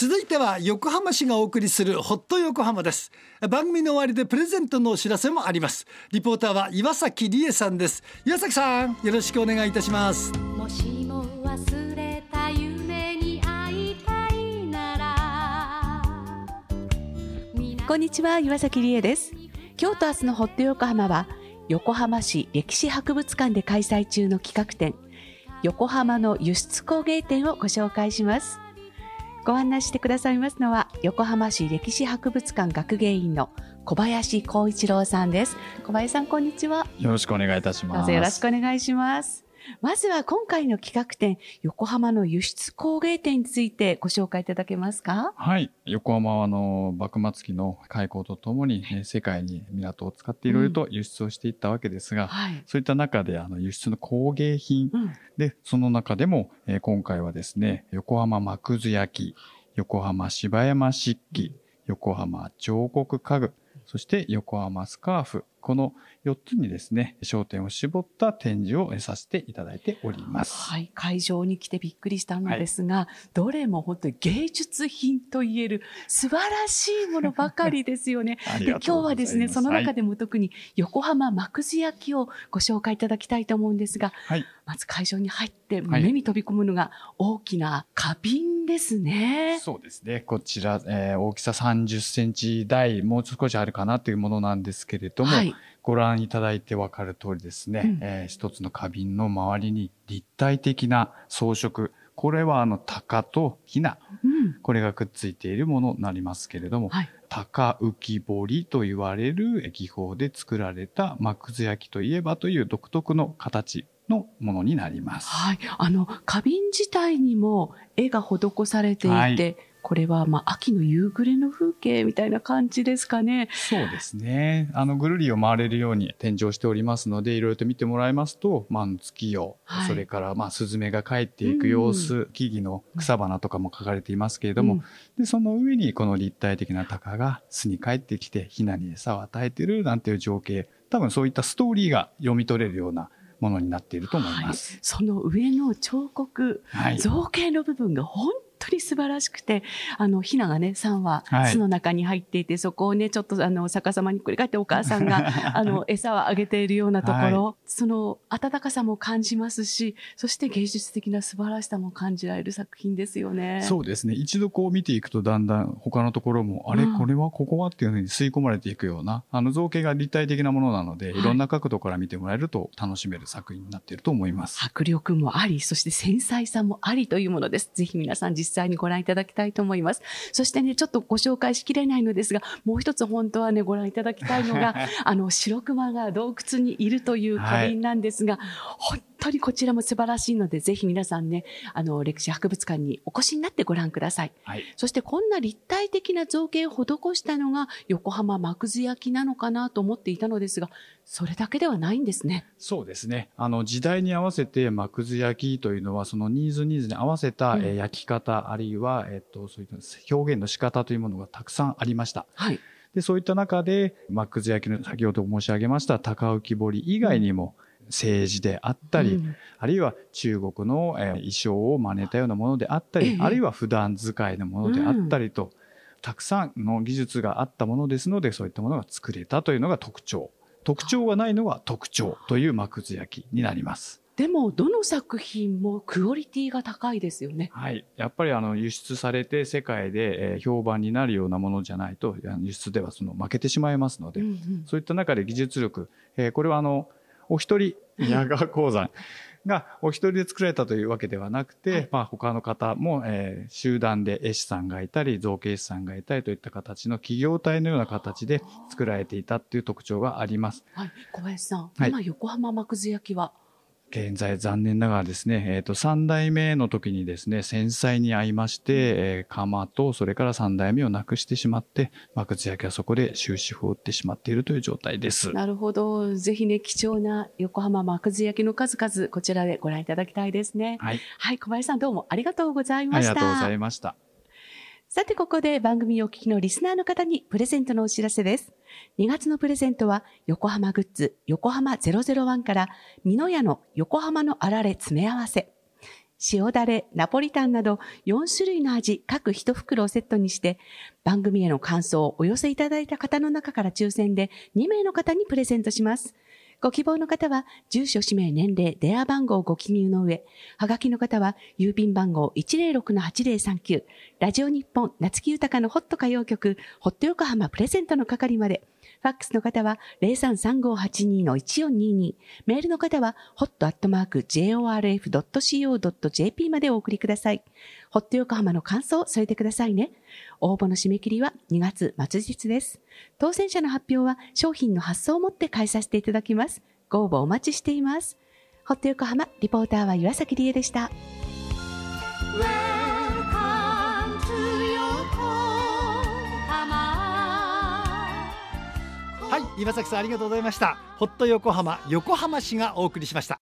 続いては横浜市がお送りするホット横浜です。番組の終わりでプレゼントのお知らせもあります。リポーターは岩崎理恵さんです。岩崎さんよろしくお願いいたします。もしも忘れた夢に会いたいなら。こんにちは岩崎理恵です。今日と明日のホット横浜は横浜市歴史博物館で開催中の企画展横浜の輸出工芸展をご紹介しますご案内してくださいますのは横浜市歴史博物館学芸員の小林光一郎さんです。小林さんこんにちは。よろしくお願いいたします。どうぞよろしくお願いしますまずは今回の企画展、横浜の輸出工芸展についてご紹介いただけますか？はい。横浜はあの、幕末期の開港とともに、ね、世界に港を使っていろいろと輸出をしていったわけですが、うんはい、そういった中であの輸出の工芸品、うん、で、その中でも、えー、今回はですね、横浜幕図焼き、横浜芝山漆器、横浜彫刻家具、そして横浜スカーフ、この4つにですね、焦点を絞った展示をさせていただいております。はい、会場に来てびっくりしたのですが、はい、どれも本当に芸術品と言える素晴らしいものばかりですよね。で今日はですね、その中でも特に横浜幕津焼きをご紹介いただきたいと思うんですが、はい、まず会場に入って目に飛び込むのが大きな花瓶ですね。そうですね。こちら、えー、大きさ30センチ台、もう少しあるかなというものなんですけれども、はい、ご覧いただいてわかる通りですね、うん、えー、一つの花瓶の周りに立体的な装飾、これはあの鷹とひな、うん、これがくっついているものになりますけれども、はい、鷹浮き彫りと言われる技法で作られた幕津焼きといえばという独特の形のものになります。はい。あの、花瓶自体にも絵が施されていて、はいこれは、まあ、秋の夕暮れの風景みたいな感じですかね。そうですね。あの、ぐるりを回れるように展示をしておりますので、いろいろと見てもらいますと、まあ、月夜、はい、それから、まあ、スズメが帰っていく様子、うん、木々の草花とかも書かれていますけれども、うん、で、その上にこの立体的な鷹が巣に帰ってきて、ヒナに餌を与えているなんていう情景、多分そういったストーリーが読み取れるようなものになっていると思います。はい、その上の彫刻、はい、造形の部分が本当に素晴らしくて、あの、ひながね、3羽、巣の中に入っていて、そこをね、ちょっとあの、逆さまに繰り返ってお母さんが、あの、餌をあげているようなところ、はい、その温かさも感じますし、そして芸術的な素晴らしさも感じられる作品ですよね。そうですね。一度こう見ていくと、だんだん他のところも、あれ、これはここはっていうふうに吸い込まれていくような、あの、造形が立体的なものなので、いろんな角度から見てもらえると楽しめる作品になっていると思います。迫力もあり、そして繊細さもありというものです。ぜひ皆さん実際にご覧いただきたいと思います。そしてね、ちょっとご紹介しきれないのですが、もう一つ本当はね、ご覧いただきたいのが、あの、白熊が洞窟にいるという花瓶なんですが、はい、当にこちらも素晴らしいので、ぜひ皆さんね、あの、歴史博物館にお越しになってご覧ください。はい。そしてこんな立体的な造形を施したのが、横浜幕津焼きなのかなと思っていたのですが、それだけではないんですね。そうですね。あの、時代に合わせて幕津焼きというのは、そのニーズニーズに合わせた、うん、え焼き方、あるいは、えっと、そういった表現の仕方というものがたくさんありました。はい。で、そういった中で、幕津焼きの先ほど申し上げました高浮き彫り以外にも、うん政治であったり、うん、あるいは中国の、えー、衣装を真似たようなものであったり、あるいは普段使いのものであったりと、うん、たくさんの技術があったものですので、そういったものが作れたというのが特徴。特徴がないのは特徴という幕図焼きになります。でも、どの作品もクオリティが高いですよね。はい。やっぱりあの、輸出されて世界で、えー、評判になるようなものじゃないと、輸出ではその負けてしまいますので、うんうん、そういった中で技術力、えー、これはあの、お一人、宮川鉱山がお一人で作られたというわけではなくて、はい、まあ他の方も、えー、集団で絵師さんがいたり、造形師さんがいたりといった形の企業体のような形で作られていたっていう特徴があります。はい。小林さん、はい、今横浜幕津焼は現在残念ながらですね、えっ、ー、と、三代目の時にですね、戦災に遭いまして、えー、釜と、それから三代目をなくしてしまって、幕津焼はそこで終止符を打ってしまっているという状態です。なるほど。ぜひね、貴重な横浜幕津焼の数々、こちらでご覧いただきたいですね。はい。はい、小林さんどうもありがとうございました。ありがとうございました。さて、ここで番組をお聞きのリスナーの方にプレゼントのお知らせです。2月のプレゼントは、横浜グッズ、横浜001から、美濃屋の横浜のあられ詰め合わせ。塩だれ、ナポリタンなど4種類の味各1袋をセットにして番組への感想をお寄せいただいた方の中から抽選で2名の方にプレゼントします。ご希望の方は、住所、氏名、年齢、電話番号をご記入の上、はがきの方は、郵便番号106-8039、ラジオ日本、夏木豊のホット歌謡曲、ホット横浜プレゼントの係まで、ファックスの方は033582-1422。メールの方は hot.jorf.co.jp までお送りください。ホット横浜の感想を添えてくださいね。応募の締め切りは2月末日です。当選者の発表は商品の発送をもって返させていただきます。ご応募お待ちしています。ホット横浜リポーターは岩崎理恵でした。岩崎さんありがとうございました。ホット横浜横浜市がお送りしました。